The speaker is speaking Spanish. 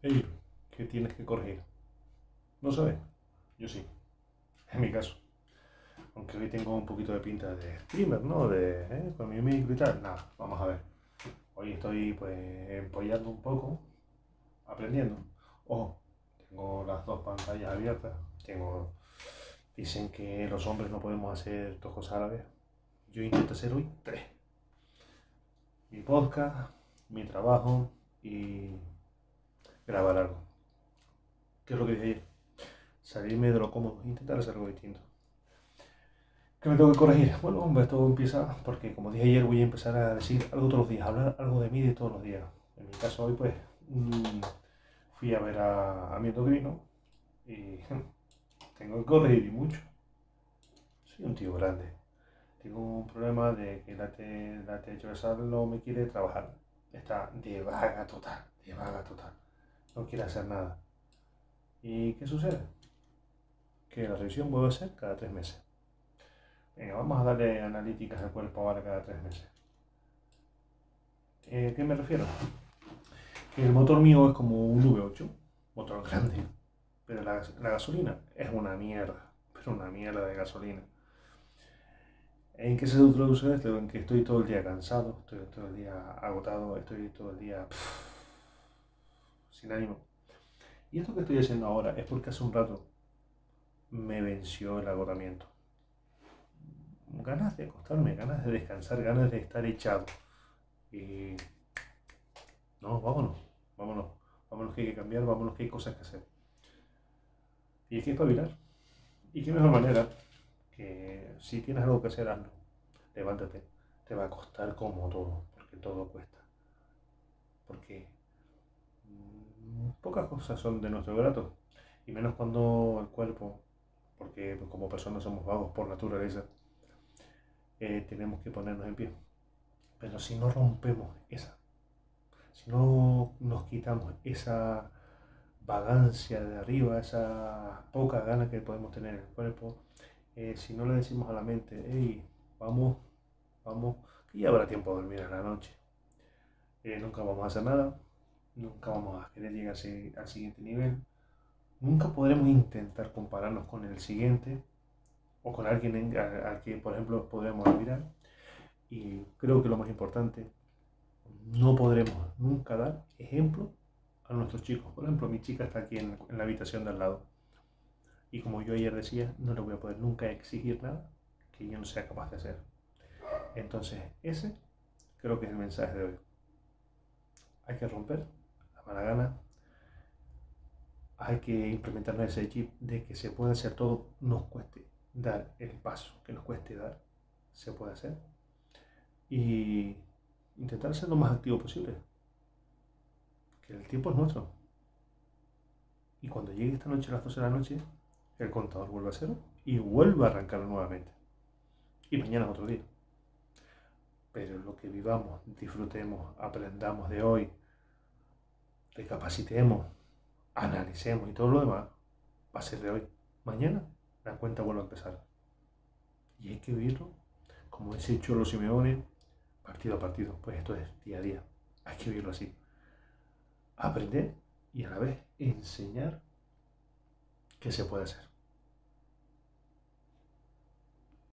Ey, ¿qué tienes que corregir? ¿No sabes? Yo sí. En mi caso. Aunque hoy tengo un poquito de pinta de streamer, ¿no? De, ¿eh? Con mi micro y tal. Nada, vamos a ver. Hoy estoy pues empollando un poco, aprendiendo. Ojo, tengo las dos pantallas abiertas. Tengo. Dicen que los hombres no podemos hacer dos cosas a la vez. Yo intento hacer hoy tres. Mi podcast, mi trabajo y grabar algo. ¿Qué es lo que dije ayer? Salirme de lo cómodo, intentar hacer algo distinto. ¿Qué me tengo que corregir? Bueno, esto empieza porque, como dije ayer, voy a empezar a decir algo todos los días, hablar algo de mí de todos los días. En mi caso, hoy, pues, mm, fui a ver a, mi endocrino y tengo que corregir y mucho. Soy un tío grande. Tengo un problema de que la, te, la no me quiere trabajar. Está de vaga total, de vaga total. No quiere hacer nada. ¿Y qué sucede? Que la revisión vuelve a ser cada tres meses. Venga, vamos a darle analíticas al cuerpo ahora cada tres meses. Eh, ¿Qué me refiero? Que el motor mío es como un V8, motor grande, pero la, gasolina es una mierda, pero una mierda de gasolina. ¿En qué se traduce esto? En que estoy todo el día cansado, estoy todo el día agotado, estoy todo el día sin ánimo. Y esto que estoy haciendo ahora es porque hace un rato me venció el agotamiento ganas de acostarme, ganas de descansar, ganas de estar echado. Y no, vámonos, vámonos, vámonos que hay que cambiar, vámonos que hay cosas que hacer. Y hay que espabilar. Y qué mejor manera que si tienes algo que hacer, hazlo. Levántate. Te va a costar como todo, porque todo cuesta. Porque pocas cosas son de nuestro grato. Y menos cuando el cuerpo, porque como personas somos vagos por naturaleza, eh, tenemos que ponernos en pie. Pero si no rompemos esa, si no nos quitamos esa vagancia de arriba, esa poca gana que podemos tener en el cuerpo, eh, si no le decimos a la mente, hey, vamos, vamos, ya habrá tiempo de dormir en la noche, eh, nunca vamos a hacer nada, nunca vamos a querer llegar al siguiente nivel, nunca podremos intentar compararnos con el siguiente, o con alguien al que, por ejemplo, podremos admirar. Y creo que lo más importante, no podremos nunca dar ejemplo a nuestros chicos. Por ejemplo, mi chica está aquí en, la habitación de al lado. Y como yo ayer decía, no le voy a poder nunca exigir nada que yo no sea capaz de hacer. Entonces, ese creo que es el mensaje de hoy. Hay que romper la gana. Hay que implementar ese chip de que se puede hacer todo, nos cueste dar el paso que nos cueste dar, se puede hacer. Y intentar ser lo más activo posible. Que el tiempo es nuestro. Y cuando llegue esta noche a las 12 de la noche, el contador vuelve a cero y vuelve a arrancar nuevamente. Y mañana es otro día. Pero lo que vivamos, disfrutemos, aprendamos de hoy, recapacitemos, analicemos y todo lo demás, va a ser de hoy. Mañana la cuenta vuelve a empezar. Y hay que vivirlo, como dice Cholo Simeone, partido a partido. Pues esto es día a día. Hay que vivirlo así. Aprender y a la vez enseñar que se puede hacer.